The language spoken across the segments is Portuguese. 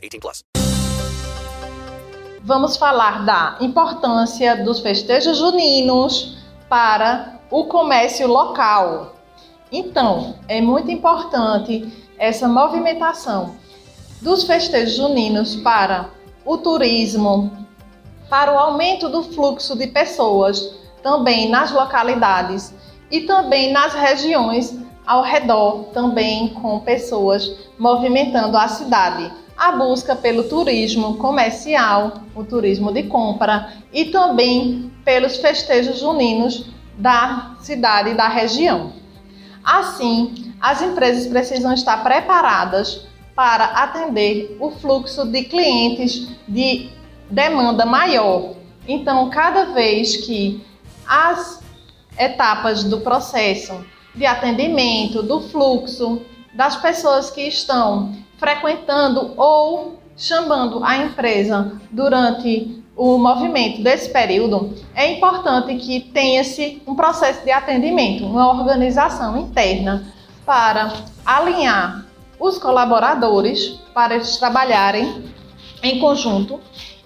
18 plus. Vamos falar da importância dos festejos juninos para o comércio local. Então, é muito importante essa movimentação dos festejos juninos para o turismo, para o aumento do fluxo de pessoas também nas localidades e também nas regiões ao redor, também com pessoas movimentando a cidade. A busca pelo turismo comercial, o turismo de compra e também pelos festejos juninos da cidade e da região. Assim, as empresas precisam estar preparadas para atender o fluxo de clientes de demanda maior. Então, cada vez que as etapas do processo de atendimento, do fluxo, das pessoas que estão frequentando ou chamando a empresa durante o movimento desse período, é importante que tenha-se um processo de atendimento, uma organização interna para alinhar os colaboradores para eles trabalharem em conjunto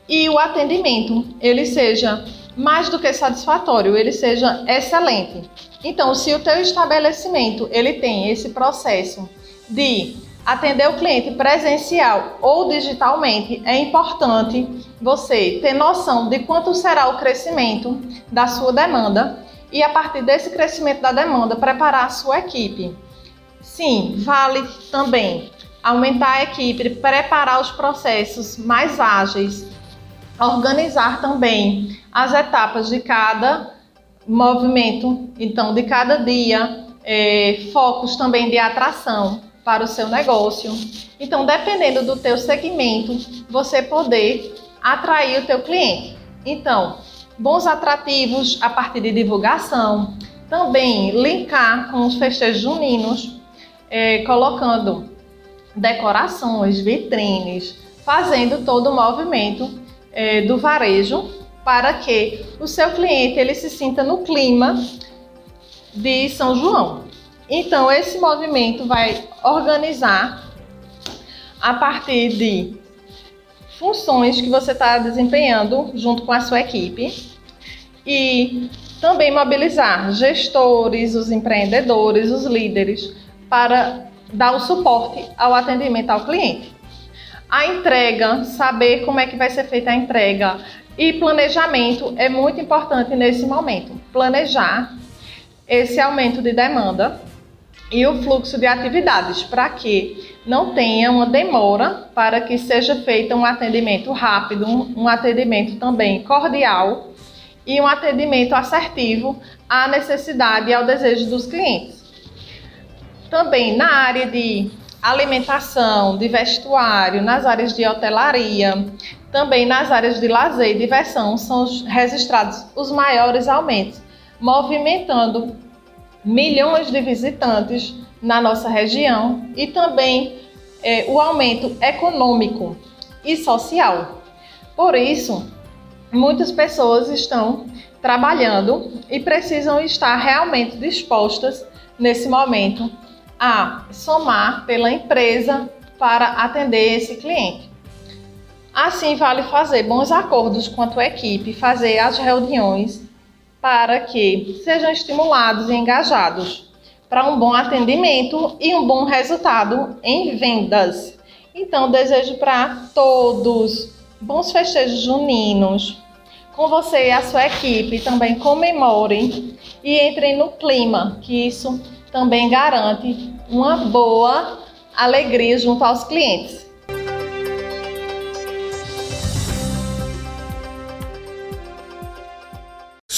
e o atendimento ele seja mais do que satisfatório, ele seja excelente. Então, se o teu estabelecimento ele tem esse processo de atender o cliente presencial ou digitalmente, é importante você ter noção de quanto será o crescimento da sua demanda e a partir desse crescimento da demanda preparar a sua equipe. Sim, vale também aumentar a equipe, preparar os processos mais ágeis, organizar também as etapas de cada movimento, então de cada dia, é, focos também de atração para o seu negócio. Então, dependendo do teu segmento, você poder atrair o teu cliente. Então, bons atrativos a partir de divulgação, também linkar com os festejos juninos, é, colocando decorações, vitrines, fazendo todo o movimento é, do varejo para que o seu cliente ele se sinta no clima de São João. Então esse movimento vai organizar a partir de funções que você está desempenhando junto com a sua equipe e também mobilizar gestores, os empreendedores, os líderes para dar o suporte ao atendimento ao cliente. A entrega, saber como é que vai ser feita a entrega e planejamento é muito importante nesse momento. Planejar esse aumento de demanda e o fluxo de atividades para que não tenha uma demora para que seja feito um atendimento rápido, um atendimento também cordial e um atendimento assertivo à necessidade e ao desejo dos clientes. Também na área de alimentação, de vestuário, nas áreas de hotelaria, também nas áreas de lazer e diversão são registrados os maiores aumentos, movimentando milhões de visitantes na nossa região e também é, o aumento econômico e social. Por isso, muitas pessoas estão trabalhando e precisam estar realmente dispostas nesse momento a somar pela empresa para atender esse cliente. Assim, vale fazer bons acordos com a tua equipe, fazer as reuniões para que sejam estimulados e engajados para um bom atendimento e um bom resultado em vendas. Então, desejo para todos bons festejos juninos. Com você e a sua equipe também comemorem e entrem no clima, que isso também garante uma boa alegria junto aos clientes.